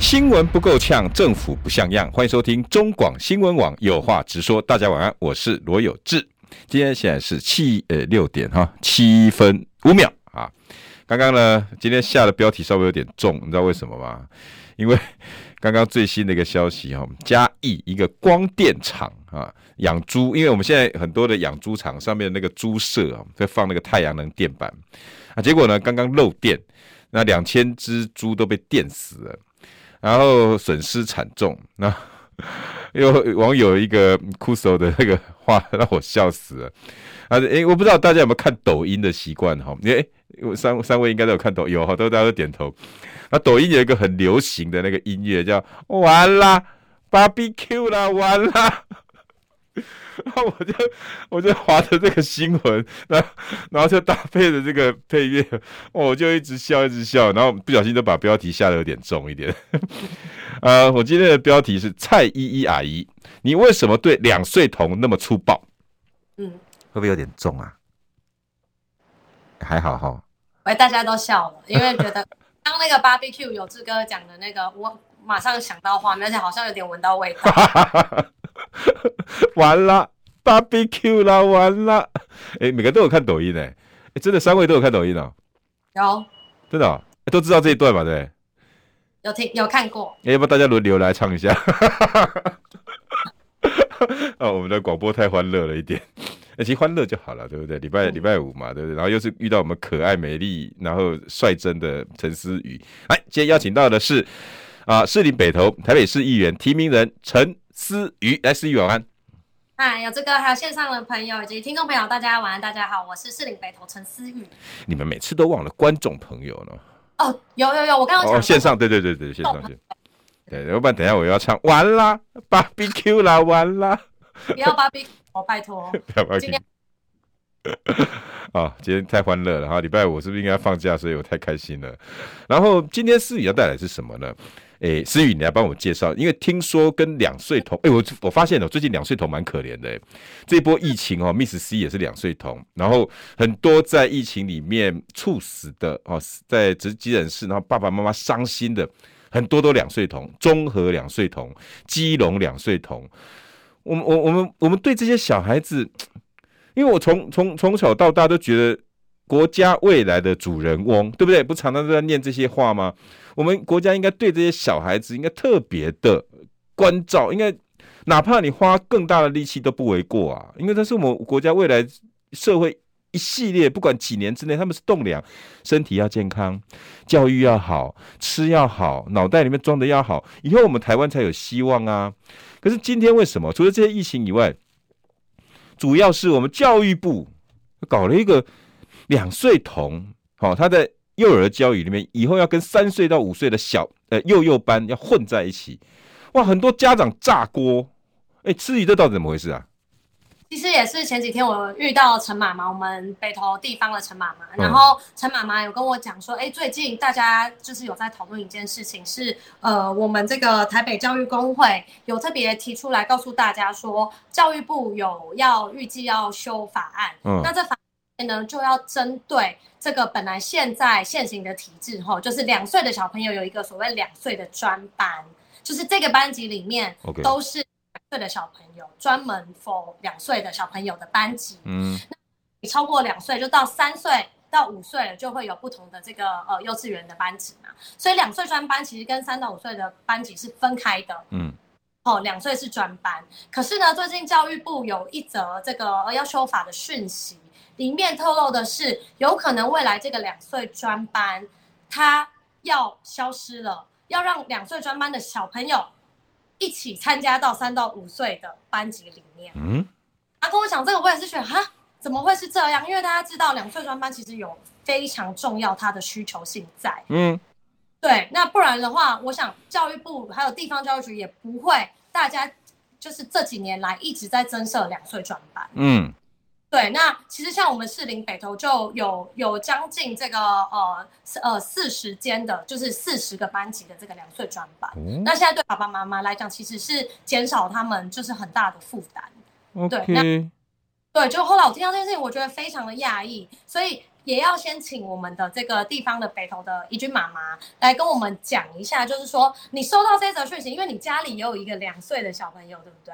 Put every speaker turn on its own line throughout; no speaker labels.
新闻不够呛，政府不像样。欢迎收听中广新闻网有话直说。大家晚安，我是罗有志。今天现在是七呃六点哈七分五秒啊。刚刚呢，今天下的标题稍微有点重，你知道为什么吗？因为刚刚最新的一个消息哈，嘉义一个光电厂啊养猪，因为我们现在很多的养猪场上面那个猪舍啊，在放那个太阳能电板啊，结果呢刚刚漏电，那两千只猪都被电死了。然后损失惨重，那 有网友一个酷手的那个话让我笑死了。啊，诶，我不知道大家有没有看抖音的习惯哈？诶，三三位应该都有看抖，有好多大家都点头。那抖音有一个很流行的那个音乐叫“完啦，BBQ 啦，完啦”。然后我就我就划着这个新闻，然后然后就搭配着这个配乐，我就一直笑一直笑，然后不小心就把标题下的有点重一点。呃，我今天的标题是蔡依依阿姨，你为什么对两岁童那么粗暴？嗯，会不会有点重啊？还好哈。
喂，大家都笑了，因为觉得刚那个 barbecue 有志哥讲的那个，我马上想到画面，而且好像有点闻到味道。
完了，barbecue 啦，完了！哎、欸，每个都有看抖音哎、欸，哎、欸，真的三位都有看抖音哦、喔。
有，
真的、都知道这一段嘛？对，
有听有看过。
欸、要不要大家轮流来唱一下？啊，我们的广播太欢乐了一点，欸、其实欢乐就好了，对不对？礼拜礼拜五嘛，对不对？然后又是遇到我们可爱美丽，然后率真的陈思雨，哎，今天邀请到的是啊，士林北投台北市议员提名人陈思雨，来，思雨晚安。
嗨，有这个，还有线上的朋友以及听众朋友，大家晚安，大家好，我是士林北投陈思宇。
你们每次都忘了观众朋友呢？
哦，有有有，我刚刚讲
哦，线上，对对对对，线上线。对，要不然等一下我要唱完啦，barbecue 啦，完啦。
不要 barbecue，我拜托。不要
barbecue。啊，今天太欢乐了哈！礼拜五是不是应该放假？所以我太开心了。然后今天思雨要带来是什么呢？诶，思雨，你来帮我介绍，因为听说跟两岁童，诶，我我发现了，最近两岁童蛮可怜的。这波疫情哦，Miss C 也是两岁童，然后很多在疫情里面猝死的哦，在急急诊室，然后爸爸妈妈伤心的很多都两岁童，综合两岁童，基隆两岁童。我们我我们我们对这些小孩子，因为我从从从小到大都觉得。国家未来的主人翁，对不对？不常常都在念这些话吗？我们国家应该对这些小孩子应该特别的关照，应该哪怕你花更大的力气都不为过啊！因为这是我们国家未来社会一系列，不管几年之内，他们是栋梁，身体要健康，教育要好，吃要好，脑袋里面装的要好，以后我们台湾才有希望啊！可是今天为什么？除了这些疫情以外，主要是我们教育部搞了一个。两岁童，好，他在幼儿教育里面，以后要跟三岁到五岁的小呃幼幼班要混在一起，哇，很多家长炸锅，哎，至于这到底怎么回事啊？
其实也是前几天我遇到陈妈妈，我们北投地方的陈妈妈，然后陈妈妈有跟我讲说，哎，最近大家就是有在讨论一件事情，是呃，我们这个台北教育工会有特别提出来告诉大家说，教育部有要预计要修法案，嗯，那这法。呢，就要针对这个本来现在现行的体制，哈，就是两岁的小朋友有一个所谓两岁的专班，就是这个班级里面都是两岁的小朋友，专门 for 两岁的小朋友的班级。嗯，那你超过两岁，就到三岁到五岁了，就会有不同的这个呃幼稚园的班级嘛。所以两岁专班其实跟三到五岁的班级是分开的。嗯，哦，两岁是专班，可是呢，最近教育部有一则这个要修法的讯息。里面透露的是，有可能未来这个两岁专班，他要消失了，要让两岁专班的小朋友一起参加到三到五岁的班级里面。嗯，他跟我讲这个，我也是觉得哈，怎么会是这样？因为大家知道两岁专班其实有非常重要它的需求性在。嗯，对，那不然的话，我想教育部还有地方教育局也不会大家。就是这几年来一直在增设两岁专班。
嗯。
对，那其实像我们士林北投就有有将近这个呃呃四十间的，就是四十个班级的这个两岁专班。嗯、那现在对爸爸妈妈来讲，其实是减少他们就是很大的负
担。
对，那对，就后来我听到这件事情，我觉得非常的讶异，所以也要先请我们的这个地方的北投的怡君妈妈来跟我们讲一下，就是说你收到这则讯息，因为你家里也有一个两岁的小朋友，对不对？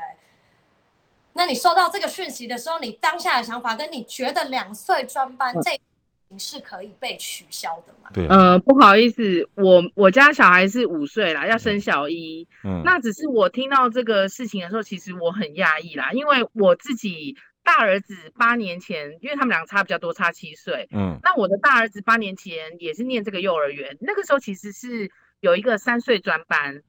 那你收到这个讯息的时候，你当下的想法跟你觉得两岁专班这是可以被取消的吗？
对，
呃，不好意思，我我家小孩是五岁啦，要升小一。嗯，那只是我听到这个事情的时候，其实我很讶异啦，因为我自己大儿子八年前，因为他们两个差比较多，差七岁。嗯，那我的大儿子八年前也是念这个幼儿园，那个时候其实是有一个三岁专班。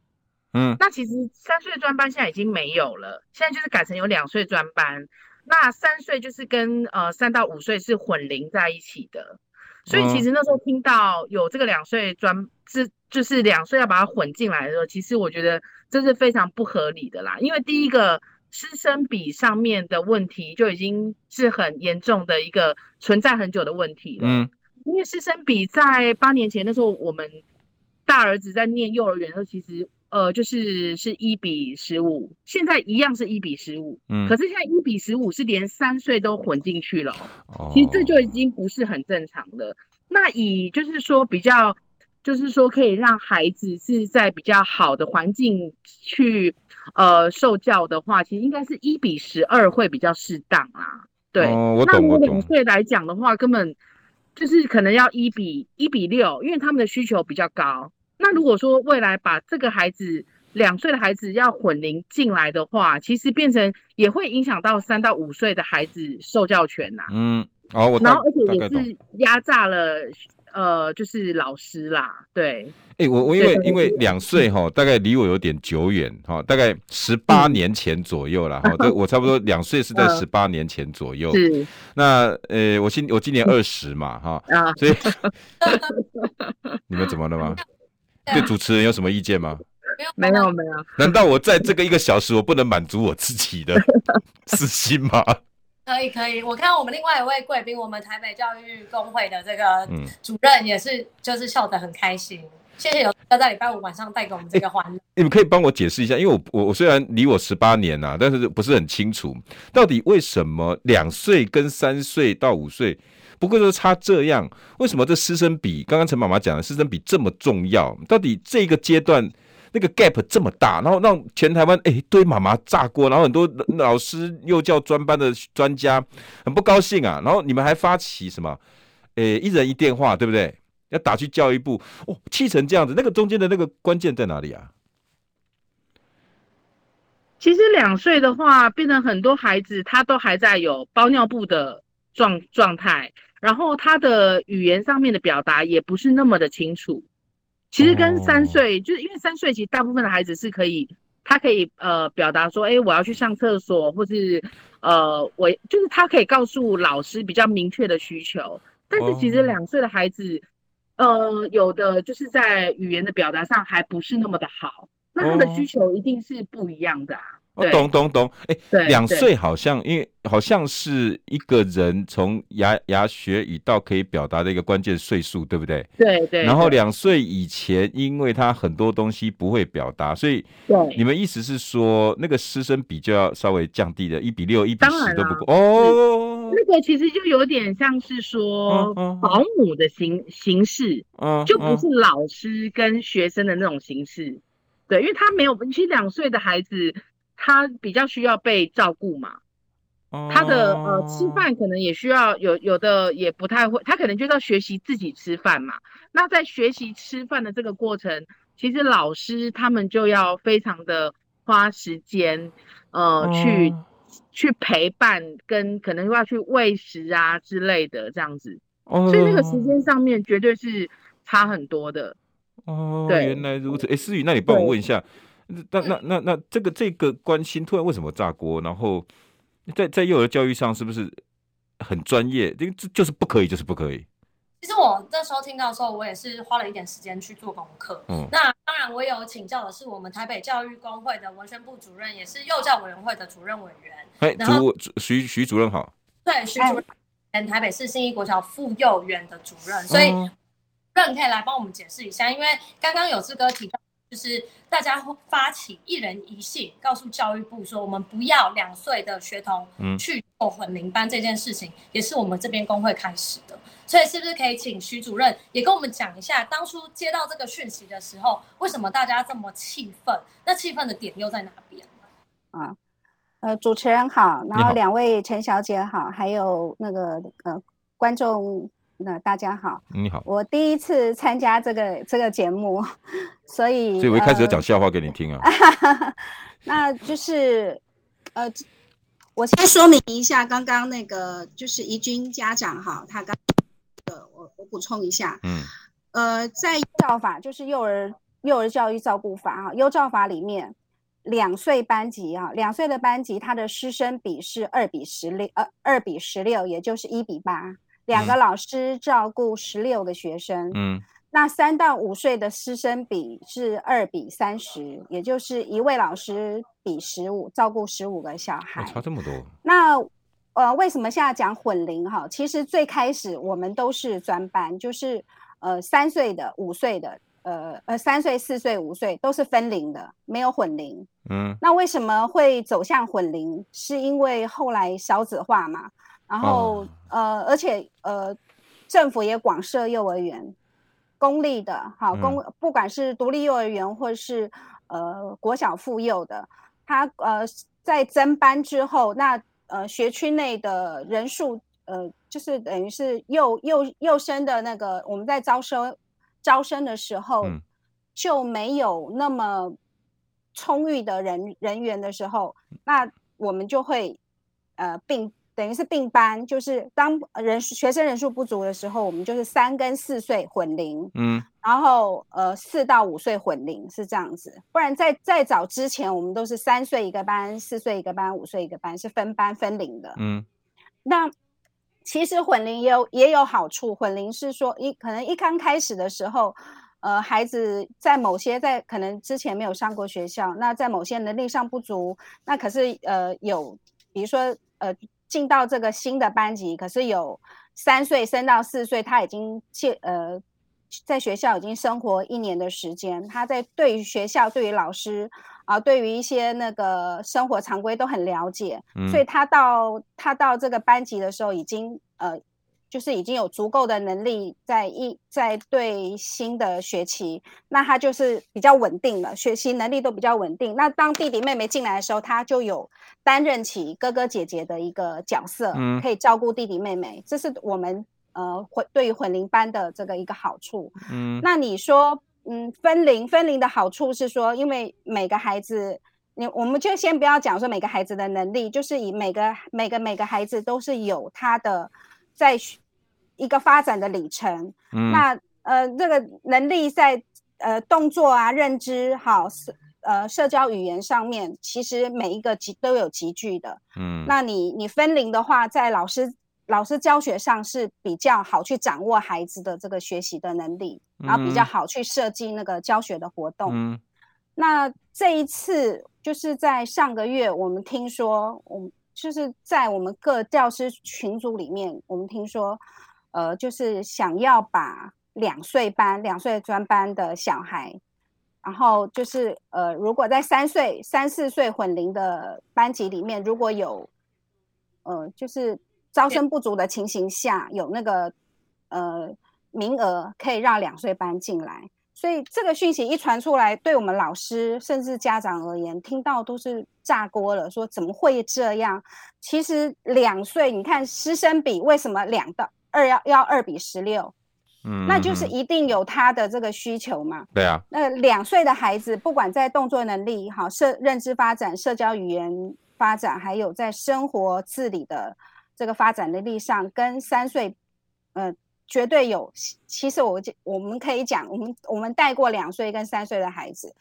嗯，那其实三岁专班现在已经没有了，现在就是改成有两岁专班。那三岁就是跟呃三到五岁是混龄在一起的，所以其实那时候听到有这个两岁专，是就是两岁要把它混进来的时候，其实我觉得这是非常不合理的啦。因为第一个师生比上面的问题就已经是很严重的一个存在很久的问题了。嗯，因为师生比在八年前那时候，我们大儿子在念幼儿园的时候，其实。呃，就是是一比十五，现在一样是一比十五，嗯，可是现在一比十五是连三岁都混进去了，哦，其实这就已经不是很正常了。那以就是说比较，就是说可以让孩子是在比较好的环境去呃受教的话，其实应该是一比十二会比较适当啊。对，哦，我懂，那我两岁来讲的话，根本就是可能要一比一比六，因为他们的需求比较高。那如果说未来把这个孩子两岁的孩子要混龄进来的话，其实变成也会影响到三到五岁的孩子受教权呐。嗯，哦，我然后而且也是压榨了呃，就是老师啦。对，
哎、欸，我我因为因为两岁哈，大概离我有点久远哈，大概十八年前左右了哈。这、嗯、我差不多两岁是在十八年前左右。是。那呃，我今我今年二十嘛哈，啊，所以 你们怎么了吗？对主持人有什么意见吗？
没有没有。
难道我在这个一个小时，我不能满足我自己的 私心吗？
可以可以，我看我们另外一位贵宾，我们台北教育工会的这个主任也是，就是笑得很开心。谢谢有要在礼拜五晚上带给我们这个欢乐。
你们可以帮我解释一下，因为我我我虽然离我十八年呐、啊，但是不是很清楚，到底为什么两岁跟三岁到五岁？不过就差这样，为什么这师生比？刚刚陈妈妈讲的师生比这么重要？到底这个阶段那个 gap 这么大，然后让全台湾哎一堆妈妈炸锅，然后很多老师幼教专班的专家很不高兴啊。然后你们还发起什么？哎，一人一电话，对不对？要打去教育部哦，气成这样子，那个中间的那个关键在哪里啊？
其实两岁的话，变成很多孩子他都还在有包尿布的状状态。然后他的语言上面的表达也不是那么的清楚，其实跟三岁，就是因为三岁其实大部分的孩子是可以，他可以呃表达说，哎，我要去上厕所，或是呃我就是他可以告诉老师比较明确的需求，但是其实两岁的孩子，呃有的就是在语言的表达上还不是那么的好，那他的需求一定是不一样的啊。
哦，懂懂懂，哎、欸，两岁好像，因为好像是一个人从牙牙学语到可以表达的一个关键岁数，对不对？
对对。
然后两岁以前，因为他很多东西不会表达，所以对你们意思是说，那个师生比就要稍微降低了，一比六、一比十都不够哦。
那个其实就有点像是说保姆的形形式，嗯，就不是老师跟学生的那种形式。对，因为他没有，其实两岁的孩子。他比较需要被照顾嘛，他的呃吃饭可能也需要有有的也不太会，他可能就是要学习自己吃饭嘛。那在学习吃饭的这个过程，其实老师他们就要非常的花时间，呃，去去陪伴，跟可能要去喂食啊之类的这样子。所以那个时间上面绝对是差很多的。
哦，对，原来如此。哎，思雨，那你帮我问一下。那那那那这个这个关心突然为什么炸锅？然后在在幼儿教育上是不是很专业？这个这就是不可以，就是不可以。
其实我那时候听到的时候，我也是花了一点时间去做功课。嗯，那当然我有请教的是我们台北教育工会的文宣部主任，也是幼教委员会的主任委员。
哎，主徐徐主任好。
对，徐主任，台北市信义国小妇幼园的主任，所以主任可以来帮我们解释一下，因为刚刚有志哥提到。就是大家会发起一人一信，告诉教育部说，我们不要两岁的学童去做混龄班这件事情，也是我们这边工会开始的。所以是不是可以请徐主任也跟我们讲一下，当初接到这个讯息的时候，为什么大家这么气愤？那气愤的点又在哪边？
啊，呃，主持人好，然后两位陈小姐好，还有那个呃观众。那大家好，
你好，
我第一次参加这个这个节目，所以
所以我一开始要讲笑话给你听啊。
呃、那就是呃，我先说明一下，刚刚那个就是怡君家长哈，他刚呃，我我补充一下，嗯，呃，在幼教法就是幼儿幼儿教育照顾法哈，幼教法里面两岁班级啊，两岁的班级，他的师生比是二比十六，呃，二比十六，也就是一比八。两个老师照顾十六个学生，嗯，那三到五岁的师生比是二比三十，也就是一位老师比十五照顾十五个小孩，
差这么多。
那呃，为什么现在讲混龄哈？其实最开始我们都是专班，就是呃三岁的、五岁的，呃呃三岁、四岁、五岁都是分龄的，没有混龄。嗯，那为什么会走向混龄？是因为后来少子化嘛？然后、哦、呃，而且呃，政府也广设幼儿园，公立的，好公，不管是独立幼儿园或是呃国小妇幼的，它呃在增班之后，那呃学区内的人数呃就是等于是幼幼幼生的那个我们在招生招生的时候、嗯、就没有那么充裕的人人员的时候，那我们就会呃并。等于是并班，就是当人学生人数不足的时候，我们就是三跟四岁混龄，嗯，然后呃四到五岁混龄是这样子，不然在再早之前，我们都是三岁一个班，四岁一个班，五岁一个班，是分班分龄的，嗯。那其实混龄也有也有好处，混龄是说一可能一刚开始的时候，呃，孩子在某些在可能之前没有上过学校，那在某些能力上不足，那可是呃有比如说呃。进到这个新的班级，可是有三岁升到四岁，他已经呃在学校已经生活一年的时间，他在对于学校、对于老师啊、对于一些那个生活常规都很了解，嗯、所以他到他到这个班级的时候，已经呃。就是已经有足够的能力在一在对新的学期，那他就是比较稳定了，学习能力都比较稳定。那当弟弟妹妹进来的时候，他就有担任起哥哥姐姐的一个角色，嗯，可以照顾弟弟妹妹。这是我们呃混对于混龄班的这个一个好处。嗯，那你说，嗯，分龄分龄的好处是说，因为每个孩子，你我们就先不要讲说每个孩子的能力，就是以每个每个每个孩子都是有他的。在一个发展的里程，嗯、那呃，这个能力在呃动作啊、认知、好社呃社交语言上面，其实每一个集都有集聚的。嗯，那你你分龄的话，在老师老师教学上是比较好去掌握孩子的这个学习的能力，然后比较好去设计那个教学的活动。嗯，那这一次就是在上个月，我们听说我们。就是在我们各教师群组里面，我们听说，呃，就是想要把两岁班、两岁专班的小孩，然后就是呃，如果在三岁、三四岁混龄的班级里面，如果有，呃，就是招生不足的情形下，有那个呃名额可以让两岁班进来。所以这个讯息一传出来，对我们老师甚至家长而言，听到都是炸锅了。说怎么会这样？其实两岁，你看师生比为什么两到二要要二比十六？嗯，那就是一定有他的这个需求嘛。
对啊。
那两岁的孩子，不管在动作能力、好社认知发展、社交语言发展，还有在生活自理的这个发展能力上，跟三岁，呃。绝对有，其实我我们可以讲，我们我们带过两岁跟三岁的孩子，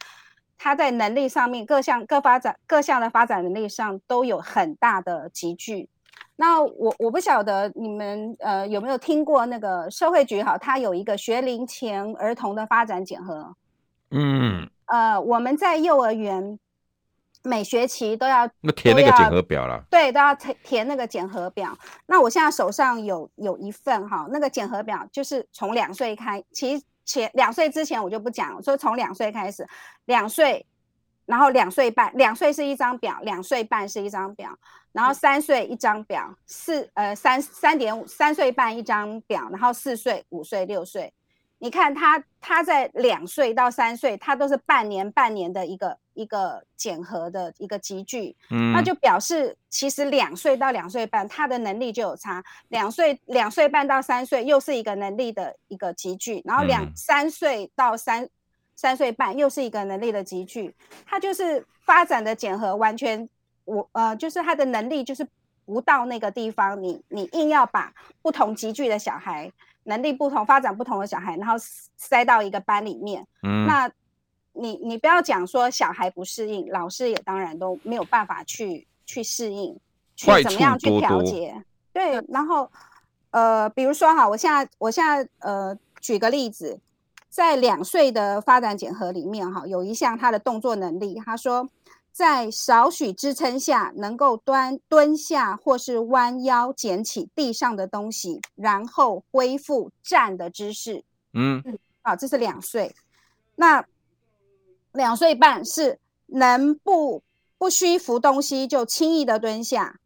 他在能力上面各项各发展各项的发展能力上都有很大的集聚。那我我不晓得你们呃有没有听过那个社会局哈，它有一个学龄前儿童的发展检核。
嗯。
呃，我们在幼儿园每学期都要
那填那个检核表了。
对，都要填填那个检核表。那我现在手上有有一份哈，那个检核表就是从两岁开，其实前两岁之前我就不讲，说从两岁开始，两岁。然后两岁半，两岁是一张表，两岁半是一张表，然后三岁一张表，四呃三三点五三岁半一张表，然后四岁、五岁、六岁，你看他他在两岁到三岁，他都是半年半年的一个一个检核的一个集聚，嗯，那就表示其实两岁到两岁半他的能力就有差，两岁两岁半到三岁又是一个能力的一个集聚，然后两、嗯、三岁到三。三岁半又是一个能力的集聚，他就是发展的检核完全，我呃就是他的能力就是不到那个地方，你你硬要把不同集聚的小孩，能力不同、发展不同的小孩，然后塞到一个班里面，嗯，那你你不要讲说小孩不适应，老师也当然都没有办法去去适应，去怎么样去调节，对，然后呃比如说哈，我现在我现在呃举个例子。在两岁的发展检核里面，哈，有一项他的动作能力，他说，在少许支撑下，能够端蹲下或是弯腰捡起地上的东西，然后恢复站的姿势。嗯嗯，好，这是两岁。那两岁半是能不不需扶东西就轻易的蹲下，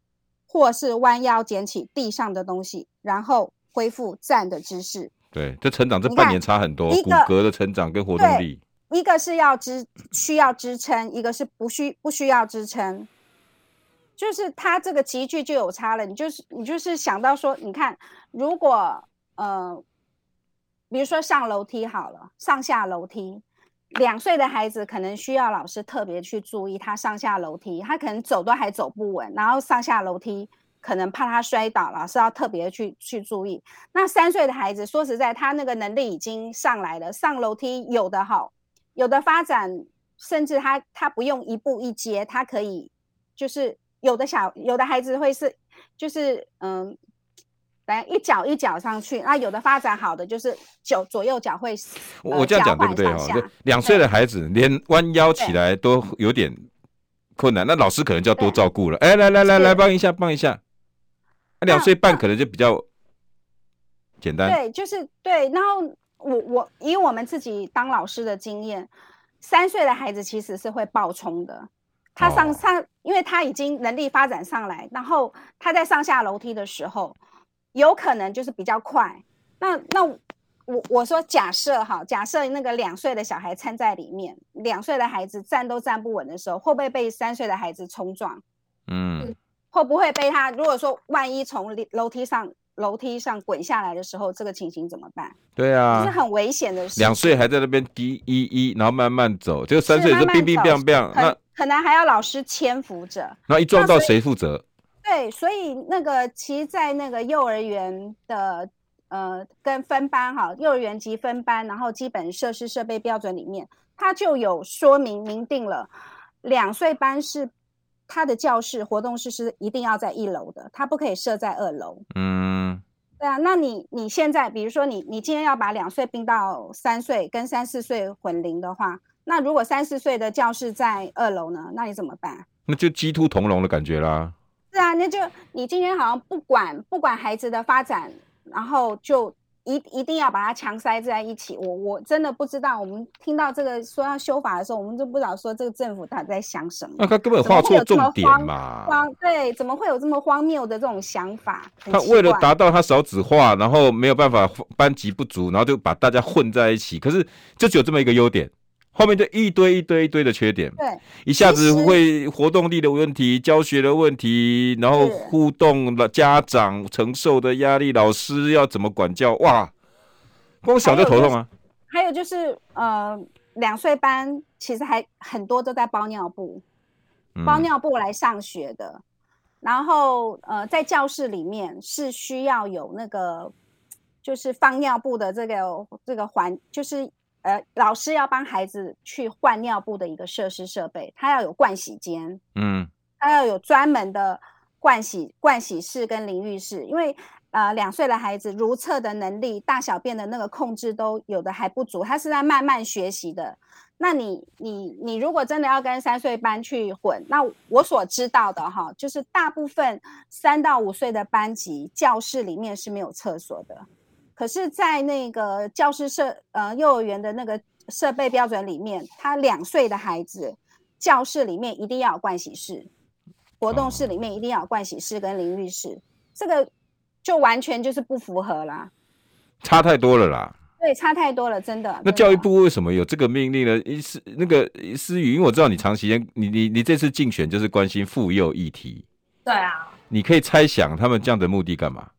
或是弯腰捡起地上的东西，然后恢复站的姿势。
对，这成长这半年差很多，骨骼的成长跟活动力。
一个是要支需要支撑，一个是不需不需要支撑，就是他这个级距就有差了。你就是你就是想到说，你看，如果呃，比如说上楼梯好了，上下楼梯，两岁的孩子可能需要老师特别去注意他上下楼梯，他可能走都还走不稳，然后上下楼梯。可能怕他摔倒了，是要特别去去注意。那三岁的孩子，说实在，他那个能力已经上来了，上楼梯有的好，有的发展，甚至他他不用一步一阶，他可以就是有的小有的孩子会是就是嗯，来一脚一脚上去。那有的发展好的就是脚左右脚会，
我我这样讲对不对哈？两岁的孩子连弯腰起来都有点困难，那老师可能就要多照顾了。哎，来来来来，帮一下帮一下。两岁半可能就比较简单，
对，就是对。然后我我以我们自己当老师的经验，三岁的孩子其实是会爆冲的。他上上，因为他已经能力发展上来，然后他在上下楼梯的时候，有可能就是比较快。那那我我说假设哈，假设那个两岁的小孩掺在里面，两岁的孩子站都站不稳的时候，会不会被三岁的孩子冲撞？嗯。会不会被他？如果说万一从楼梯上楼梯上滚下来的时候，这个情形怎么办？
对啊，
是很危险的事。
两岁还在那边滴一一，然后慢慢走，就三岁是冰冰冰冰，那
可能还要老师搀扶着。
那一撞到谁负责？
对，所以那个其实，在那个幼儿园的呃跟分班哈，幼儿园级分班，然后基本设施设备标准里面，它就有说明明定了，两岁班是。他的教室活动室是一定要在一楼的，他不可以设在二楼。嗯，对啊，那你你现在，比如说你你今天要把两岁并到三岁，跟三四岁混龄的话，那如果三四岁的教室在二楼呢，那你怎么办？
那就鸡兔同笼的感觉啦。
是啊，那就你今天好像不管不管孩子的发展，然后就。一一定要把它强塞在一起，我我真的不知道。我们听到这个说要修法的时候，我们就不知道说这个政府他在想什么。
那他根本画错重点嘛？
荒对，怎么会有这么荒谬的这种想法？
他为了达到他少子化，然后没有办法班级不足，然后就把大家混在一起。可是就只有这么一个优点。后面就一堆一堆一堆的缺点，
对，
一下子会活动力的问题、教学的问题，然后互动的家长承受的压力，老师要怎么管教？哇，光想就头痛啊！
还有就是呃，两岁班其实还很多都在包尿布，包尿布来上学的，嗯、然后呃，在教室里面是需要有那个就是放尿布的这个这个环，就是。呃，老师要帮孩子去换尿布的一个设施设备，他要有盥洗间，嗯，他要有专门的盥洗盥洗室跟淋浴室，因为呃两岁的孩子如厕的能力、大小便的那个控制都有的还不足，他是在慢慢学习的。那你你你如果真的要跟三岁班去混，那我所知道的哈，就是大部分三到五岁的班级教室里面是没有厕所的，可是，在那个教室设呃幼儿园的那个设备标准里面，他两岁的孩子教室里面一定要有盥洗室，活动室里面一定要有盥洗室跟淋浴室，这个就完全就是不符合啦，
差太多了啦。
对，差太多了，真的。
那教育部为什么有这个命令呢？思那个思雨，因为我知道你长时间，你你你这次竞选就是关心妇幼议题。
对啊。你
可以猜想他们这样的目的干嘛？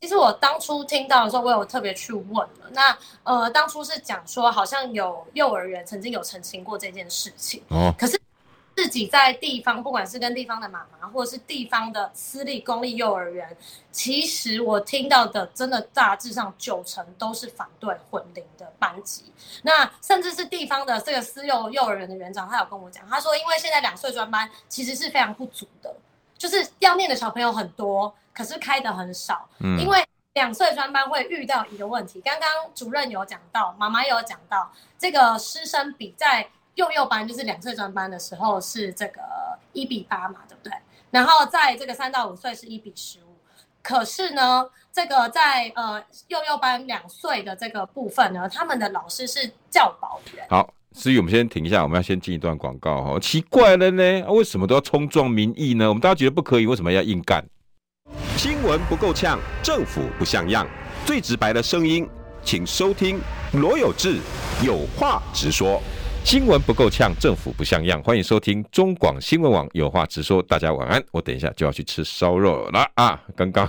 其实我当初听到的时候，我有特别去问了。那呃，当初是讲说，好像有幼儿园曾经有澄清过这件事情。哦。可是。自己在地方，不管是跟地方的妈妈，或者是地方的私立公立幼儿园，其实我听到的，真的大致上九成都是反对混龄的班级。那甚至是地方的这个私幼幼儿园的园长，他有跟我讲，他说，因为现在两岁专班其实是非常不足的，就是要念的小朋友很多，可是开的很少。嗯，因为两岁专班会遇到一个问题，刚刚主任有讲到，妈妈有讲到，这个师生比在。幼幼班就是两岁专班的时候是这个一比八嘛，对不对？然后在这个三到五岁是一比十五。可是呢，这个在呃幼幼班两岁的这个部分呢，他们的老师是教保员。
好，思雨，我们先停一下，我们要先进一段广告哈。奇怪了呢，为什么都要冲撞民意呢？我们大家觉得不可以，为什么要硬干？
新闻不够呛，政府不像样，最直白的声音，请收听罗有志有话直说。
新闻不够呛，政府不像样。欢迎收听中广新闻网，有话直说。大家晚安。我等一下就要去吃烧肉了啊！刚刚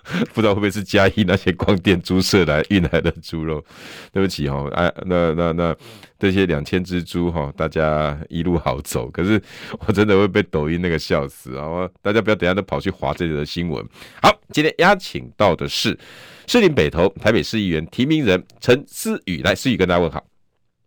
不知道会不会是嘉义那些光电猪舍来运来的猪肉？对不起哈，哎，那那那这些两千只猪哈，大家一路好走。可是我真的会被抖音那个笑死啊！大家不要等下都跑去划这里的新闻。好，今天邀请到的是士林北投台北市议员提名人陈思雨，来，思雨跟大家问好。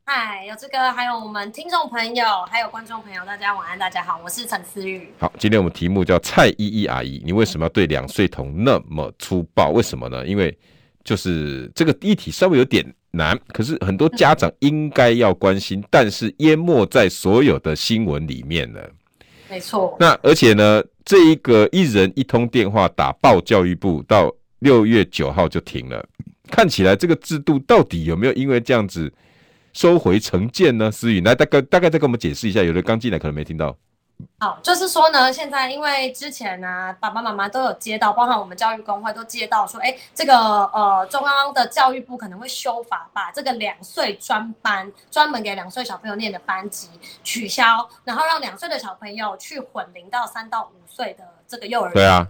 嗨，有这个，还有我们听众朋友，还有观众朋友，大家晚安，大家好，我是陈思玉。
好，今天我们题目叫蔡依依阿姨，你为什么要对两岁童那么粗暴？为什么呢？因为就是这个议题稍微有点难，可是很多家长应该要关心，嗯、但是淹没在所有的新闻里面了。
没错。
那而且呢，这一个一人一通电话打爆教育部，到六月九号就停了。看起来这个制度到底有没有因为这样子？收回成见呢？思雨，来大概大概再跟我们解释一下，有的刚进来可能没听到。
好，就是说呢，现在因为之前呢、啊，爸爸妈妈都有接到，包含我们教育工会都接到说，哎、欸，这个呃中央的教育部可能会修法，把这个两岁专班专门给两岁小朋友念的班级取消，然后让两岁的小朋友去混龄到三到五岁的这个幼儿园。
对啊。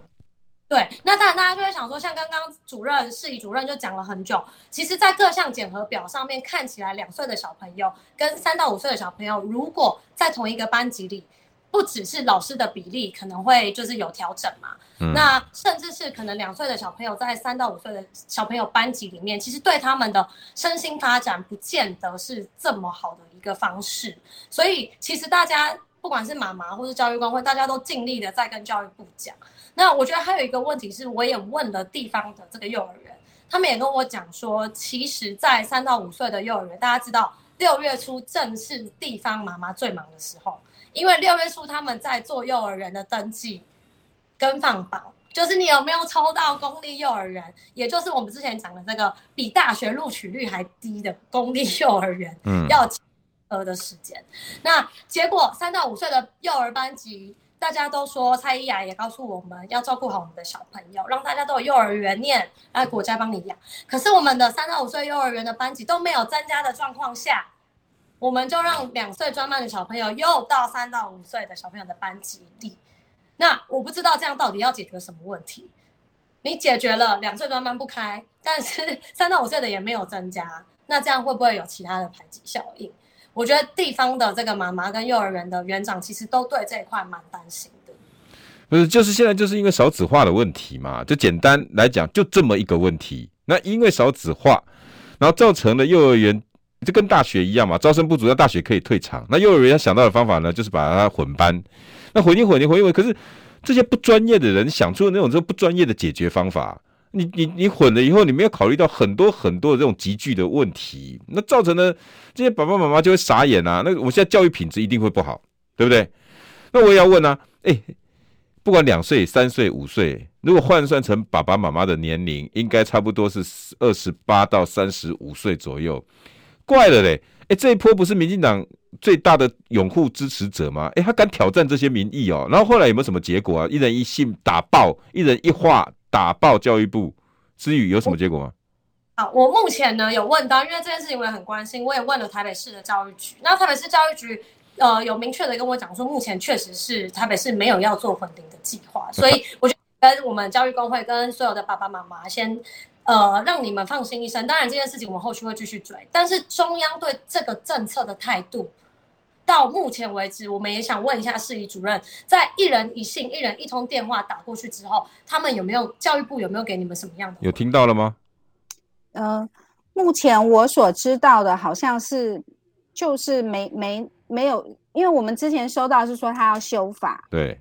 对，那当然大家就会想说，像刚刚主任、市里主任就讲了很久，其实，在各项检核表上面看起来，两岁的小朋友跟三到五岁的小朋友，如果在同一个班级里，不只是老师的比例可能会就是有调整嘛，嗯、那甚至是可能两岁的小朋友在三到五岁的小朋友班级里面，其实对他们的身心发展不见得是这么好的一个方式，所以其实大家不管是妈妈或是教育工会，大家都尽力的在跟教育部讲。那我觉得还有一个问题是，我也问了地方的这个幼儿园，他们也跟我讲说，其实，在三到五岁的幼儿园，大家知道六月初正是地方妈妈最忙的时候，因为六月初他们在做幼儿园的登记跟放榜，就是你有没有抽到公立幼儿园，也就是我们之前讲的这个比大学录取率还低的公立幼儿园，嗯，要呃的时间。那结果三到五岁的幼儿班级。大家都说蔡依雅也告诉我们要照顾好我们的小朋友，让大家都有幼儿园念，让国家帮你养。可是我们的三到五岁幼儿园的班级都没有增加的状况下，我们就让两岁专班的小朋友又到三到五岁的小朋友的班级里。那我不知道这样到底要解决什么问题？你解决了两岁专班不开，但是三到五岁的也没有增加，那这样会不会有其他的排挤效应？我觉得地方的这个妈妈跟幼儿园的园长其实都对这一块蛮担心的。
不是，就是现在就是因为少子化的问题嘛，就简单来讲，就这么一个问题。那因为少子化，然后造成了幼儿园就跟大学一样嘛，招生不足，那大学可以退场。那幼儿园要想到的方法呢，就是把它混班。那混一混一混一混，可是这些不专业的人想出的那种这不专业的解决方法。你你你混了以后，你没有考虑到很多很多的这种急剧的问题，那造成了这些爸爸妈妈就会傻眼啊。那我现在教育品质一定会不好，对不对？那我也要问啊，诶，不管两岁、三岁、五岁，如果换算成爸爸妈妈的年龄，应该差不多是二十八到三十五岁左右。怪了嘞，诶，这一波不是民进党最大的拥护支持者吗？诶，他敢挑战这些民意哦。然后后来有没有什么结果啊？一人一信打爆，一人一话。打爆教育部，思雨有什么结果吗？
好，我目前呢有问到，因为这件事情我也很关心，我也问了台北市的教育局。那台北市教育局呃有明确的跟我讲说，目前确实是台北市没有要做混龄的计划，所以我觉得跟我们教育工会跟所有的爸爸妈妈先呃让你们放心一生。当然这件事情我们后续会继续追，但是中央对这个政策的态度。到目前为止，我们也想问一下市仪主任，在一人一信、一人一通电话打过去之后，他们有没有教育部有没有给你们什么样的？
有听到了吗？
呃，目前我所知道的，好像是就是没没没有，因为我们之前收到是说他要修法，
对，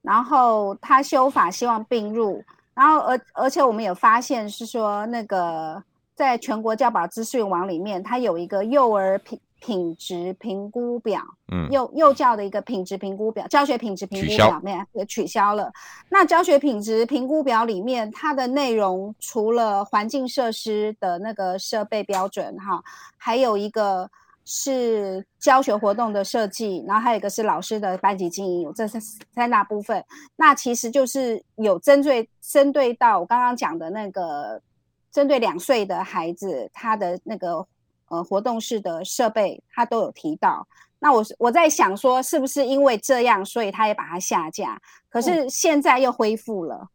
然后他修法希望并入，然后而而且我们有发现是说那个在全国教保资讯网里面，它有一个幼儿品。品质评估表，嗯，幼幼教的一个品质评估表，教学品质评估表面也取消了。那教学品质评估表里面，它的内容除了环境设施的那个设备标准哈，还有一个是教学活动的设计，然后还有一个是老师的班级经营，有这三三大部分。那其实就是有针对针对到我刚刚讲的那个，针对两岁的孩子，他的那个。呃，活动室的设备他都有提到。那我我在想说，是不是因为这样，所以他也把它下架？可是现在又恢复了，嗯、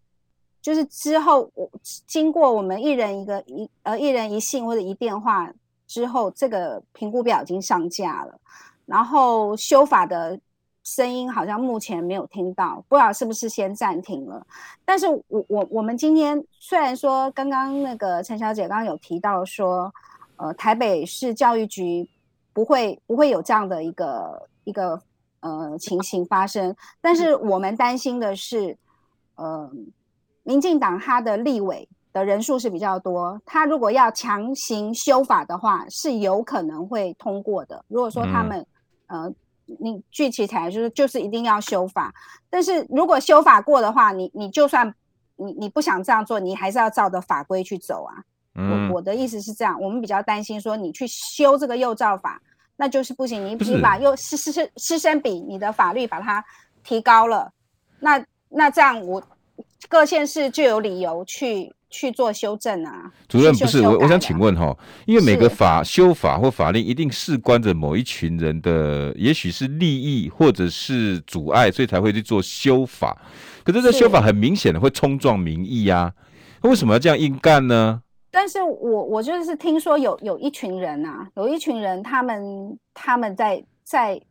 就是之后我经过我们一人一个一呃一人一信或者一电话之后，这个评估表已经上架了。然后修法的声音好像目前没有听到，不知道是不是先暂停了。但是我我我们今天虽然说刚刚那个陈小姐刚刚有提到说。呃，台北市教育局不会不会有这样的一个一个呃情形发生，但是我们担心的是，呃，民进党他的立委的人数是比较多，他如果要强行修法的话，是有可能会通过的。如果说他们、嗯、呃，你具体起来就是就是一定要修法，但是如果修法过的话，你你就算你你不想这样做，你还是要照着法规去走啊。我我的意思是这样，我们比较担心说，你去修这个幼造法，那就是不行。你你把幼师师师师生比你的法律把它提高了，那那这样我各县市就有理由去去做修正啊。
主任不是我，我想请问哈，因为每个法修法或法令一定事关着某一群人的，也许是利益或者是阻碍，所以才会去做修法。可是这修法很明显的会冲撞民意呀，为什么要这样硬干呢？
但是我我就是听说有有一群人呐、啊，有一群人他们他们在在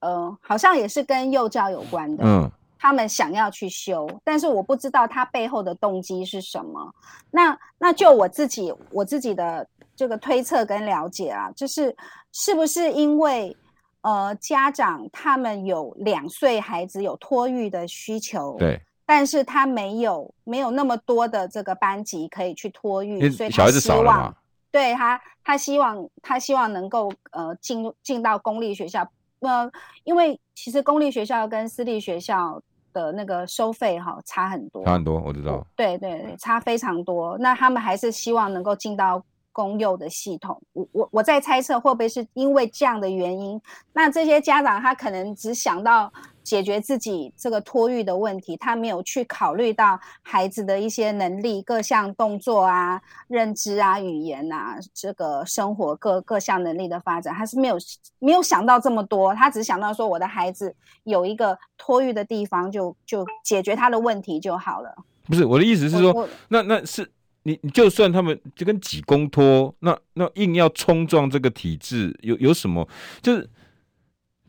呃，好像也是跟幼教有关的，嗯，他们想要去修，但是我不知道他背后的动机是什么。那那就我自己我自己的这个推测跟了解啊，就是是不是因为呃家长他们有两岁孩子有托育的需求，
对。
但是他没有没有那么多的这个班级可以去托育，所以
小孩子少了嘛？
对他，他希望他希望能够呃进入进到公立学校，呃，因为其实公立学校跟私立学校的那个收费哈差很多，
差很多，我知道。
对对对，差非常多。那他们还是希望能够进到公幼的系统。我我我在猜测会不会是因为这样的原因？那这些家长他可能只想到。解决自己这个托育的问题，他没有去考虑到孩子的一些能力、各项动作啊、认知啊、语言啊，这个生活各各项能力的发展，他是没有没有想到这么多。他只想到说，我的孩子有一个托育的地方就，就就解决他的问题就好了。
不是我的意思是说，那那是你，你就算他们就跟挤公托，那那硬要冲撞这个体制，有有什么？就是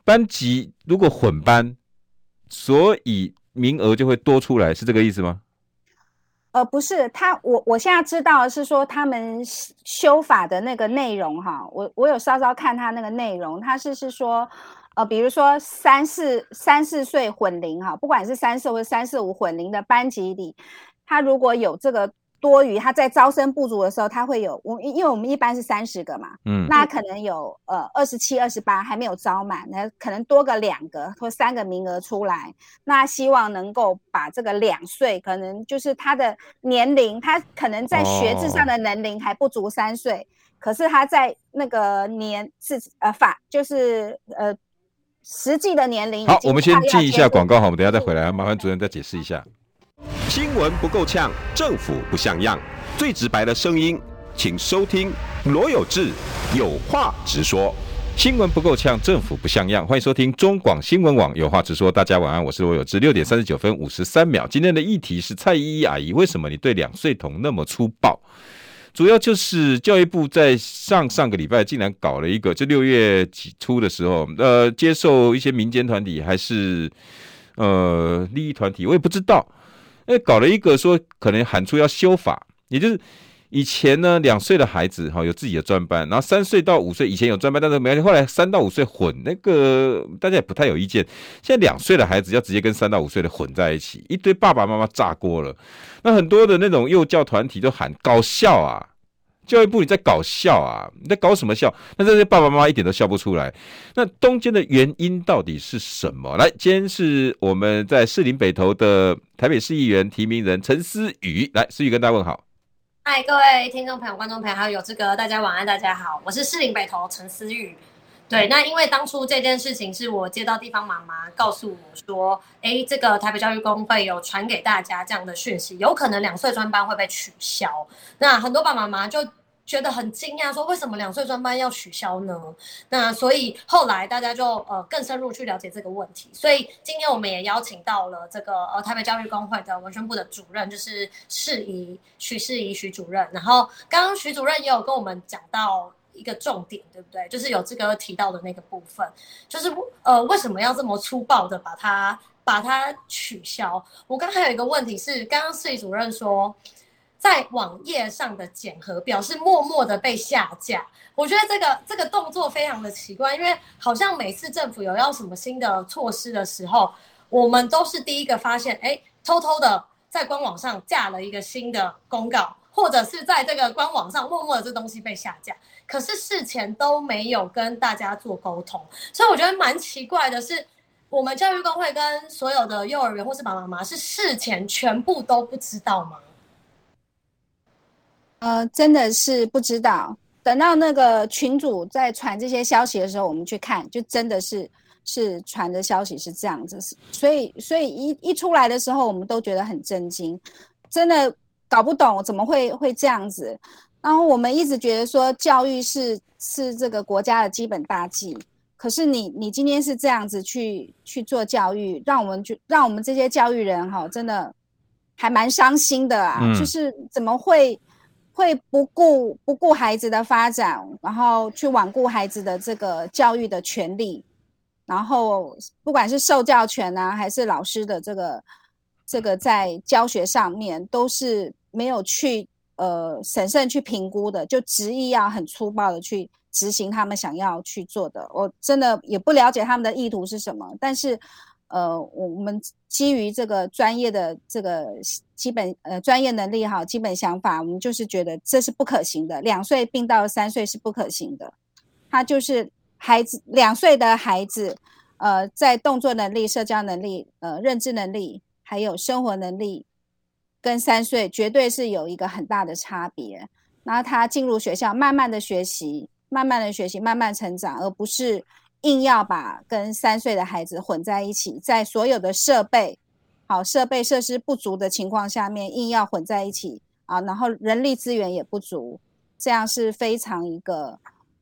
班级如果混班。所以名额就会多出来，是这个意思吗？
呃，不是，他我我现在知道是说他们修法的那个内容哈，我我有稍稍看他那个内容，他是是说，呃，比如说三四三四岁混龄哈，不管是三四或三四五混龄的班级里，他如果有这个。多余，他在招生不足的时候，他会有我，因为我们一般是三十个嘛，嗯，那可能有呃二十七、二十八还没有招满，那可能多个两个或三个名额出来，那希望能够把这个两岁，可能就是他的年龄，他可能在学制上的年龄还不足三岁，哦，可是他在那个年是呃法就是呃实际的年龄。
好，我们先记一下广告，好，我们等一下再回来，麻烦主任再解释一下。
新闻不够呛，政府不像样，最直白的声音，请收听罗有志有话直说。
新闻不够呛，政府不像样，欢迎收听中广新闻网有话直说。大家晚安，我是罗有志。六点三十九分五十三秒，今天的议题是蔡依依阿姨，为什么你对两岁童那么粗暴？主要就是教育部在上上个礼拜竟然搞了一个，就六月几初的时候，呃，接受一些民间团体还是呃利益团体，我也不知道。哎，搞了一个说可能喊出要修法，也就是以前呢，两岁的孩子哈有自己的专班，然后三岁到五岁以前有专班，但是没关系，后来三到五岁混，那个大家也不太有意见。现在两岁的孩子要直接跟三到五岁的混在一起，一堆爸爸妈妈炸锅了。那很多的那种幼教团体都喊搞笑啊。教育部，你在搞笑啊？你在搞什么笑？那这些爸爸妈妈一点都笑不出来。那中间的原因到底是什么？来，今天是我们在士林北投的台北市议员提名人陈思宇，来，思雨跟大家问好。
嗨，各位听众朋友、观众朋友，还有有志哥，大家晚安，大家好，我是士林北投陈思宇。对，那因为当初这件事情是我接到地方妈妈告诉我说，哎，这个台北教育公会有传给大家这样的讯息，有可能两岁专班会被取消。那很多爸爸妈妈就觉得很惊讶，说为什么两岁专班要取消呢？那所以后来大家就呃更深入去了解这个问题。所以今天我们也邀请到了这个呃台北教育公会的文宣部的主任，就是世仪许世仪徐主任。然后刚刚徐主任也有跟我们讲到。一个重点，对不对？就是有这个提到的那个部分，就是呃，为什么要这么粗暴的把它把它取消？我刚刚还有一个问题是，刚刚市主任说，在网页上的检核表是默默的被下架，我觉得这个这个动作非常的奇怪，因为好像每次政府有要什么新的措施的时候，我们都是第一个发现，哎，偷偷的在官网上架了一个新的公告。或者是在这个官网上默默的这东西被下架，可是事前都没有跟大家做沟通，所以我觉得蛮奇怪的是，我们教育公会跟所有的幼儿园或是爸爸妈妈是事前全部都不知道吗？
呃，真的是不知道。等到那个群主在传这些消息的时候，我们去看，就真的是是传的消息是这样子，所以所以一一出来的时候，我们都觉得很震惊，真的。搞不懂怎么会会这样子，然后我们一直觉得说教育是是这个国家的基本大计，可是你你今天是这样子去去做教育，让我们就让我们这些教育人哈，真的还蛮伤心的啊，嗯、就是怎么会会不顾不顾孩子的发展，然后去罔顾孩子的这个教育的权利，然后不管是受教权啊，还是老师的这个。这个在教学上面都是没有去呃审慎去评估的，就执意要很粗暴的去执行他们想要去做的。我真的也不了解他们的意图是什么，但是呃，我们基于这个专业的这个基本呃专业能力哈，基本想法，我们就是觉得这是不可行的。两岁并到三岁是不可行的，他就是孩子两岁的孩子，呃，在动作能力、社交能力、呃认知能力。还有生活能力，跟三岁绝对是有一个很大的差别。然后他进入学校，慢慢的学习，慢慢的学习，慢慢成长，而不是硬要把跟三岁的孩子混在一起，在所有的设备好设备设施不足的情况下面，硬要混在一起啊，然后人力资源也不足，这样是非常一个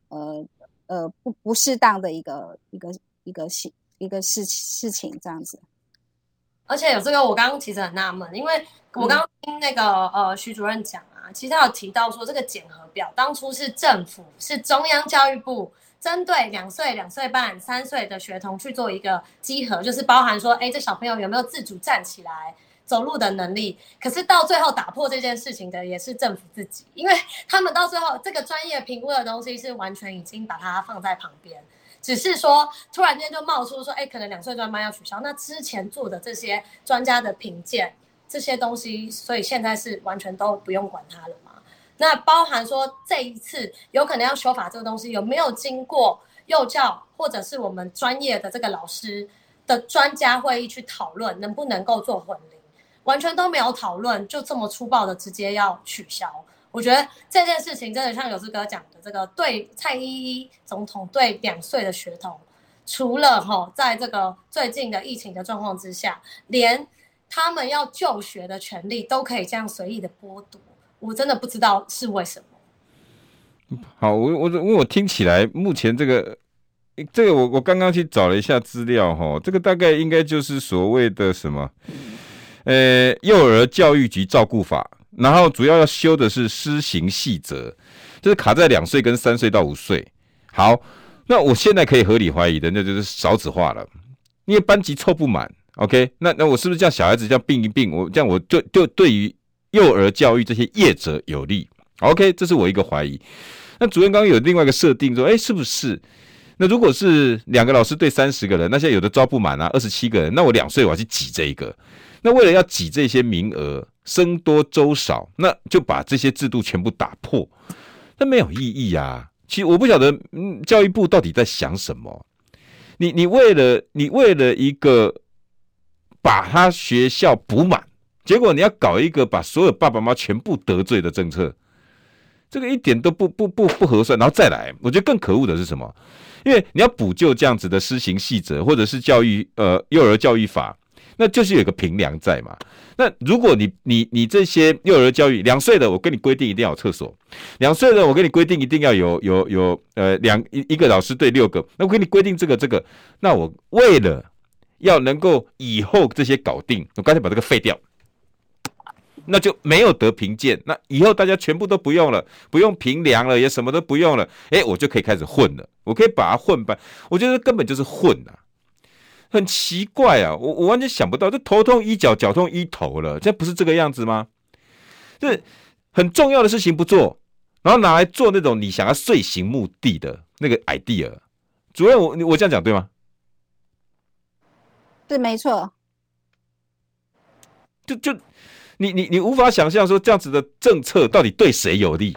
呃呃不不适当的一个一个一个事一个事事情这样子。
而且有这个，我刚刚其实很纳闷，因为我刚刚听那个、呃徐主任讲啊，其实他有提到说，这个检核表当初是政府是中央教育部针对两岁、两岁半、三岁的学童去做一个稽核，就是包含说，哎，这小朋友有没有自主站起来走路的能力？可是到最后打破这件事情的也是政府自己，因为他们到最后这个专业评估的东西是完全已经把它放在旁边。只是说突然间就冒出说，哎，可能两岁专班要取消。那之前做的这些专家的评鉴，这些东西，所以现在是完全都不用管它了吗？那包含说这一次有可能要修法这个东西，有没有经过幼教或者是我们专业的这个老师的专家会议去讨论，能不能够做混龄？完全都没有讨论，就这么粗暴的直接要取消。我觉得这件事情真的像有志哥讲的，这个对蔡依依总统对两岁的学童，除了哈，在这个最近的疫情的状况之下，连他们要就学的权利都可以这样随意的剥夺，我真的不知道是为什么。
好，我我因为我听起来目前这个这个我我刚刚去找了一下资料哈，这个大概应该就是所谓的什么，呃，幼儿教育及照顾法。然后主要要修的是施行细则，就是卡在两岁跟三岁到五岁。好，那我现在可以合理怀疑的，那就是少子化了，因为班级凑不满。OK，那那我是不是叫小孩子这样并一并？我这样我就就对于幼儿教育这些业者有利？OK，这是我一个怀疑。那主任刚刚有另外一个设定说，哎，是不是？那如果是两个老师对三十个人，那现在有的招不满啊，二十七个人，那我两岁我要去挤这一个。那为了要挤这些名额。僧多粥少，那就把这些制度全部打破，那没有意义啊！其实我不晓得，嗯，教育部到底在想什么？你你为了你为了一个把他学校补满，结果你要搞一个把所有爸爸妈妈全部得罪的政策，这个一点都不不不不合算。然后再来，我觉得更可恶的是什么？因为你要补救这样子的施行细则，或者是教育呃幼儿教育法。那就是有个平量在嘛。那如果你你你这些幼儿教育两岁的，我跟你规定一定要有厕所；两岁的，我跟你规定一定要有有有呃两一一个老师对六个。那我给你规定这个这个，那我为了要能够以后这些搞定，我干脆把这个废掉，那就没有得评鉴。那以后大家全部都不用了，不用评量了，也什么都不用了，哎，我就可以开始混了。我可以把它混办，我觉得根本就是混啊。很奇怪啊，我我完全想不到，这头痛医脚，脚痛医头了，这不是这个样子吗？这很重要的事情不做，然后拿来做那种你想要遂行目的的那个 idea。主任，我我这样讲对吗？
对，没错。
就就你你你无法想象说这样子的政策到底对谁有利？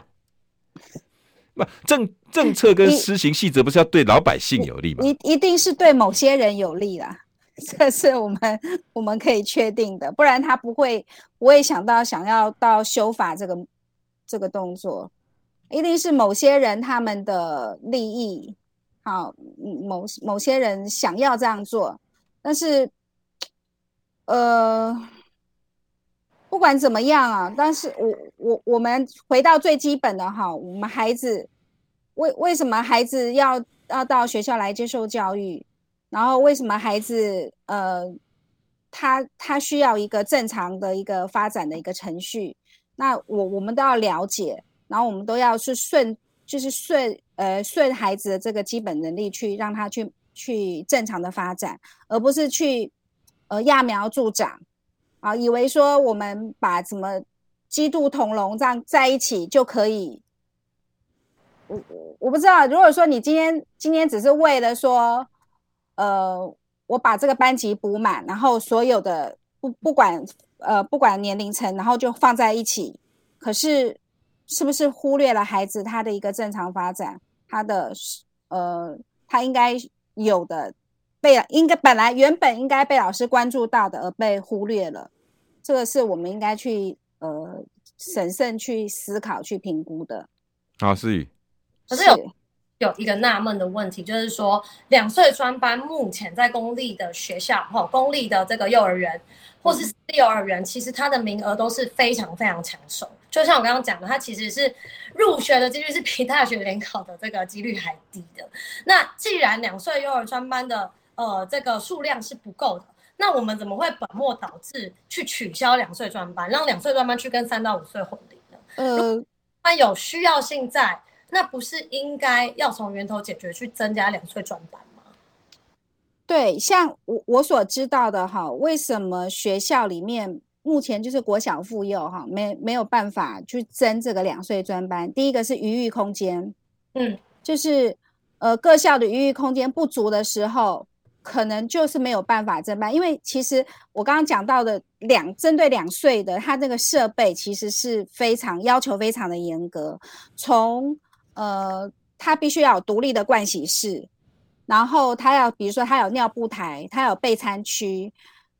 不政。政策跟施行细则不是要对老百姓有利吗？
一一定是对某些人有利啦，这是我们我们可以确定的，不然他不会不会想到想要到修法这个这个动作，一定是某些人他们的利益，好，某某些人想要这样做，但是，呃，不管怎么样啊，但是我我我们回到最基本的哈，我们孩子。为为什么孩子要要到学校来接受教育？然后为什么孩子呃，他他需要一个正常的一个发展的一个程序？那我我们都要了解，然后我们都要去顺，就是顺呃顺孩子的这个基本能力去让他去去正常的发展，而不是去呃揠苗助长啊，以为说我们把什么鸡兔同笼这样在一起就可以。我我我不知道，如果说你今天今天只是为了说，呃，我把这个班级补满，然后所有的不不管呃不管年龄层，然后就放在一起，可是是不是忽略了孩子他的一个正常发展，他的呃他应该有的被应该本来原本应该被老师关注到的而被忽略了，这个是我们应该去呃审慎去思考去评估的。
啊，思雨。
可是有有一个纳闷的问题，就是说两岁专班目前在公立的学校，哈，公立的这个幼儿园或是私立幼儿园，其实它的名额都是非常非常抢手。就像我刚刚讲的，它其实是入学的几率是比大学联考的这个几率还低的。那既然两岁幼儿专班的呃这个数量是不够的，那我们怎么会本末倒置去取消两岁专班，让两岁专班去跟三到五岁混龄呢？呃，那有需要性在。那不是应该要从源头解决，去增加两岁专班吗？
对，像我我所知道的哈，为什么学校里面目前就是国小附幼哈，没没有办法去增这个两岁专班？第一个是余裕空间，嗯，就是呃各校的余裕空间不足的时候，可能就是没有办法增班。因为其实我刚刚讲到的两针对两岁的，他这个设备其实是非常要求非常的严格，从呃他必须要有独立的盥洗室。然后他要，比如说他有尿布台，他有备餐区，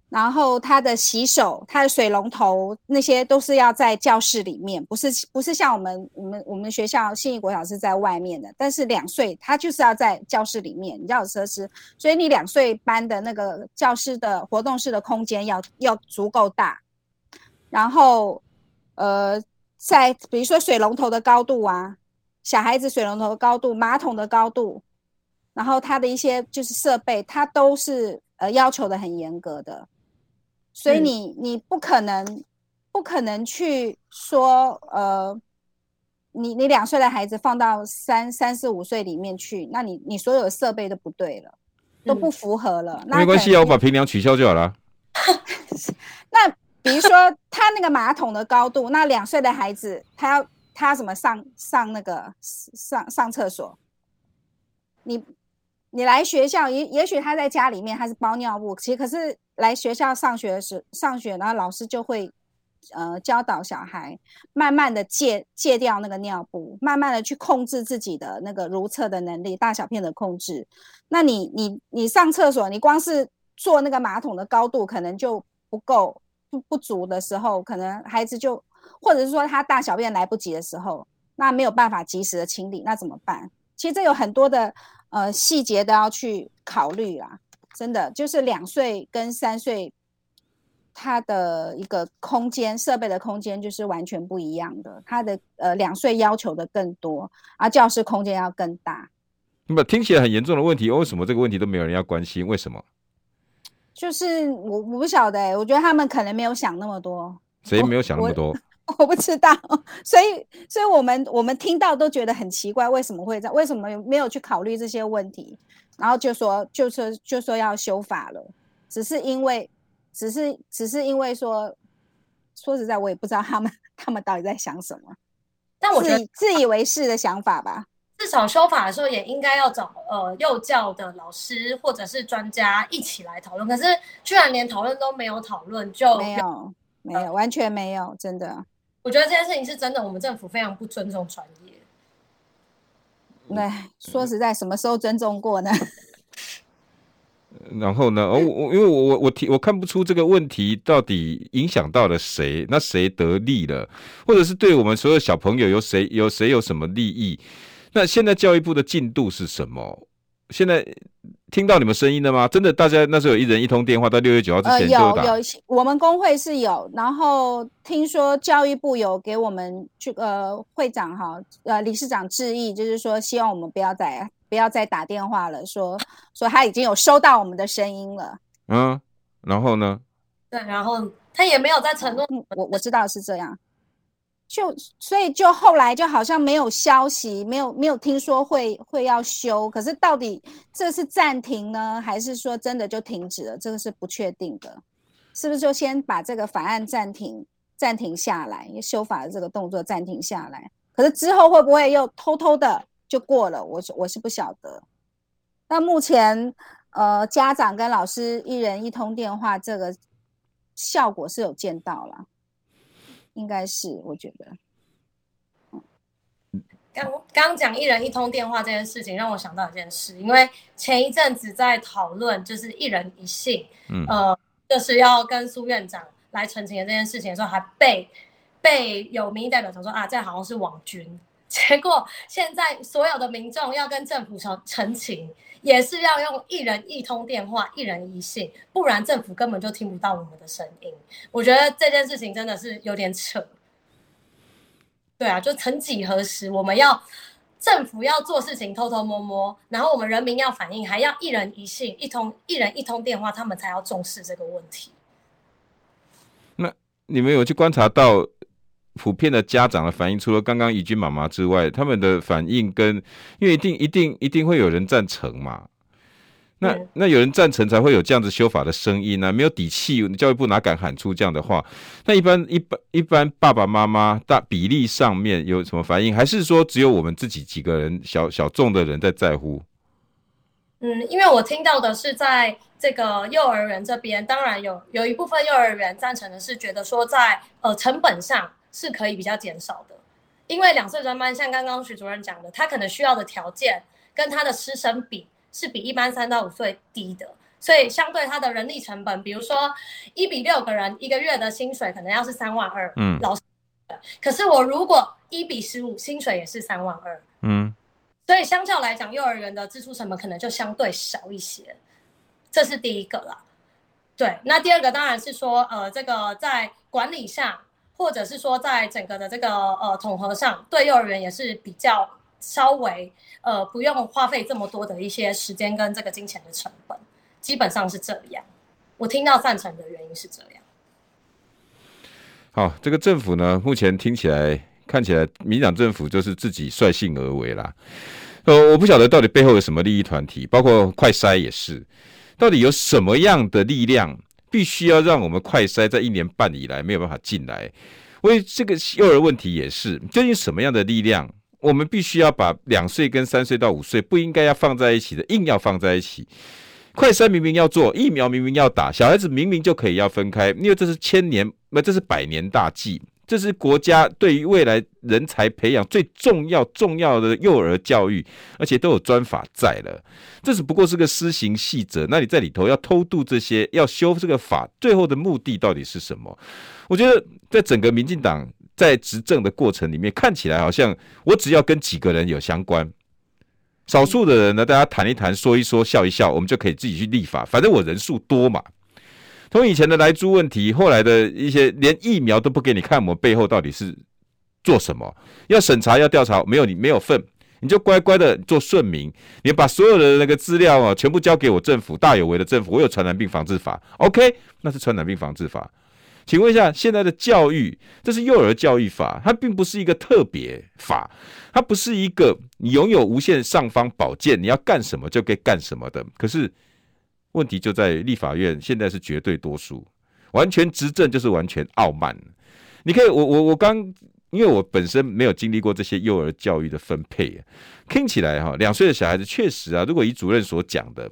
然后他的洗手、他的水龙头那些都是要在教室里面，不是不是像我们我们我们学校信义国小是在外面的，但是两岁他就是要在教室里面，你要有设施，所以你两岁班的那个教室的活动室的空间要要足够大，然后呃，在比如说水龙头的高度啊，小孩子水龙头的高度、马桶的高度。然后他的一些就是设备，它都是呃要求的很严格的，所以你你不可能不可能去说呃，你你两岁的孩子放到三三四五岁里面去，那你你所有的设备都不对了，都不符合了。那
没关系啊，我把平梁取消就好了。
那比如说他那个马桶的高度，那两岁的孩子他要他要怎么上上那个上上厕所？你。你来学校，也也许他在家里面他是包尿布，其实可是来学校上学的时上学，然后老师就会，呃，教导小孩慢慢的戒戒掉那个尿布，慢慢的去控制自己的那个如厕的能力，大小便的控制。那你你你上厕所，你光是坐那个马桶的高度可能就不够不不足的时候，可能孩子就或者是说他大小便来不及的时候，那没有办法及时的清理，那怎么办？其实这有很多的。呃，细节都要去考虑啦，真的就是两岁跟三岁，他的一个空间设备的空间就是完全不一样的。他的呃两岁要求的更多，而教室空间要更大。
那么听起来很严重的问题，为什么这个问题都没有人要关心？为什么？
就是我我不晓得、欸，我觉得他们可能没有想那么多。
谁没有想那么多？
我不知道，所以，所以我们我们听到都觉得很奇怪，为什么会这样？为什么没有去考虑这些问题？然后就说，就说，就说要修法了，只是因为，只是，只是因为说，说实在，我也不知道他们他们到底在想什么。但我觉得自以为是的想法吧。
至少修法的时候也应该要找呃幼教的老师或者是专家一起来讨论。可是居然连讨论都没有讨论，就
没有，没有，完全没有，真的。
我觉得这件事情是真的，我们政府非常不尊重专业。
对，说实在，什么时候尊重过呢？
然后呢？哦，我因为我我我提我看不出这个问题到底影响到了谁，那谁得利了，或者是对我们所有小朋友有谁有谁有什么利益？那现在教育部的进度是什么？现在听到你们声音了吗？真的，大家那时候有一人一通电话，到六月九号之前就打。
呃、有有，我们工会是有，然后听说教育部有给我们去呃会长哈呃理事长致意，就是说希望我们不要再不要再打电话了，说说他已经有收到我们的声音了。
嗯，然后呢？
对，然后他也没有在承诺。
我我知道是这样。就所以就后来就好像没有消息，没有没有听说会会要修，可是到底这是暂停呢，还是说真的就停止了？这个是不确定的，是不是就先把这个法案暂停暂停下来，修法的这个动作暂停下来？可是之后会不会又偷偷的就过了？我我是不晓得。那目前呃家长跟老师一人一通电话，这个效果是有见到了。应该是，我觉得。
刚刚讲一人一通电话这件事情，让我想到一件事，因为前一阵子在讨论就是一人一信，嗯，呃，就是要跟苏院长来澄清的这件事情的时候，还被被有民意代表讲说啊，这好像是网军。结果现在所有的民众要跟政府澄澄清，也是要用一人一通电话，一人一信，不然政府根本就听不到我们的声音。我觉得这件事情真的是有点扯。对啊，就曾几何时，我们要政府要做事情偷偷摸摸，然后我们人民要反应，还要一人一信，一通一人一通电话，他们才要重视这个问题。
那你们有去观察到？普遍的家长的反应，除了刚刚怡君妈妈之外，他们的反应跟，因为一定一定一定会有人赞成嘛，那那有人赞成才会有这样子修法的声音呢、啊，没有底气，教育部哪敢喊出这样的话？那一般一般一般爸爸妈妈大比例上面有什么反应？还是说只有我们自己几个人小小众的人在在乎？
嗯，因为我听到的是在这个幼儿园这边，当然有有一部分幼儿园赞成的是觉得说在呃成本上是可以比较减少的，因为两岁专班像刚刚徐主任讲的，他可能需要的条件跟他的师生比是比一般三到五岁低的。所以相对他的人力成本，比如说一比六个人一个月的薪水可能要是三万二，嗯，老师，可是我如果一比十五，薪水也是三万二，嗯，所以相较来讲，幼儿园的支出成本可能就相对少一些，这是第一个啦。对，那第二个当然是说，呃，这个在管理上，或者是说在整个的这个呃统合上，对幼儿园也是比较稍微呃不用花费这么多的一些时间跟这个金钱的成本。基本上是这样，我听到赞成的原因是这样。
好，这个政府呢，目前听起来、看起来，民党政府就是自己率性而为啦。呃，我不晓得到底背后有什么利益团体，包括快筛也是，到底有什么样的力量，必须要让我们快筛在一年半以来没有办法进来？为这个幼儿问题也是，究竟什么样的力量，我们必须要把两岁跟三岁到五岁不应该要放在一起的，硬要放在一起。快筛明明要做，疫苗明明要打，小孩子明明就可以要分开，因为这是千年，那这是百年大计，这是国家对于未来人才培养最重要重要的幼儿教育，而且都有专法在了。这只不过是个施行细则，那你在里头要偷渡这些，要修这个法，最后的目的到底是什么？我觉得在整个民进党在执政的过程里面，看起来好像我只要跟几个人有相关。少数的人呢，大家谈一谈，说一说，笑一笑，我们就可以自己去立法。反正我人数多嘛。从以前的莱猪问题，后来的一些连疫苗都不给你看，我们背后到底是做什么？要审查，要调查，没有你没有份，你就乖乖的做顺民，你把所有的那个资料啊，全部交给我政府，大有为的政府，我有传染病防治法，OK，那是传染病防治法。请问一下，现在的教育，这是幼儿教育法，它并不是一个特别法，它不是一个你拥有无限尚方宝剑，你要干什么就可以干什么的。可是问题就在立法院现在是绝对多数，完全执政就是完全傲慢。你可以，我我我刚，因为我本身没有经历过这些幼儿教育的分配，听起来哈，两岁的小孩子确实啊，如果以主任所讲的。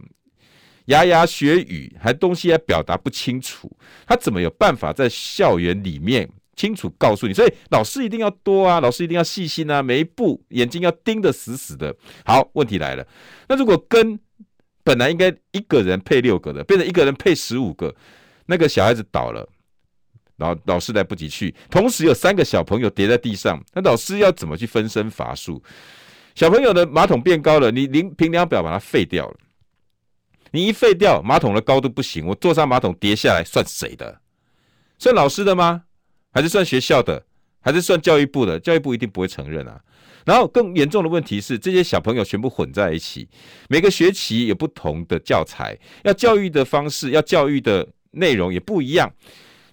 牙牙学语，还东西还表达不清楚，他怎么有办法在校园里面清楚告诉你？所以老师一定要多啊，老师一定要细心啊，每一步眼睛要盯得死死的。好，问题来了，那如果跟本来应该一个人配六个的，变成一个人配十五个，那个小孩子倒了，然后老师来不及去，同时有三个小朋友跌在地上，那老师要怎么去分身乏术？小朋友的马桶变高了，你量评量表把它废掉了。你一废掉马桶的高度不行，我坐上马桶跌下来算谁的？算老师的吗？还是算学校的？还是算教育部的？教育部一定不会承认啊。然后更严重的问题是，这些小朋友全部混在一起，每个学期有不同的教材，要教育的方式，要教育的内容也不一样。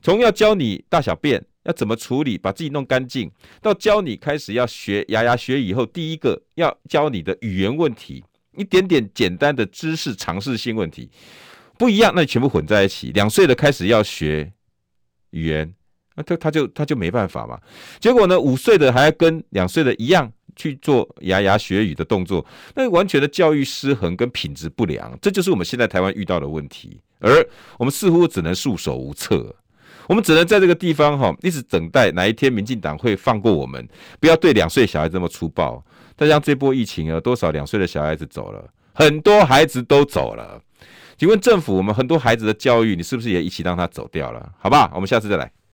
从要教你大小便要怎么处理，把自己弄干净，到教你开始要学牙牙学以后，第一个要教你的语言问题。一点点简单的知识尝试性问题不一样，那你全部混在一起。两岁的开始要学语言，那他他就他就没办法嘛。结果呢，五岁的还要跟两岁的一样去做牙牙学语的动作，那完全的教育失衡跟品质不良，这就是我们现在台湾遇到的问题。而我们似乎只能束手无策，我们只能在这个地方哈，一直等待哪一天民进党会放过我们，不要对两岁小孩这么粗暴。再像这波疫情啊多少两岁的小孩子走了？很多孩子都走了。请问政府，我们很多孩子的教育，你是不是也一起让他走掉了？好不好？我们下次再来。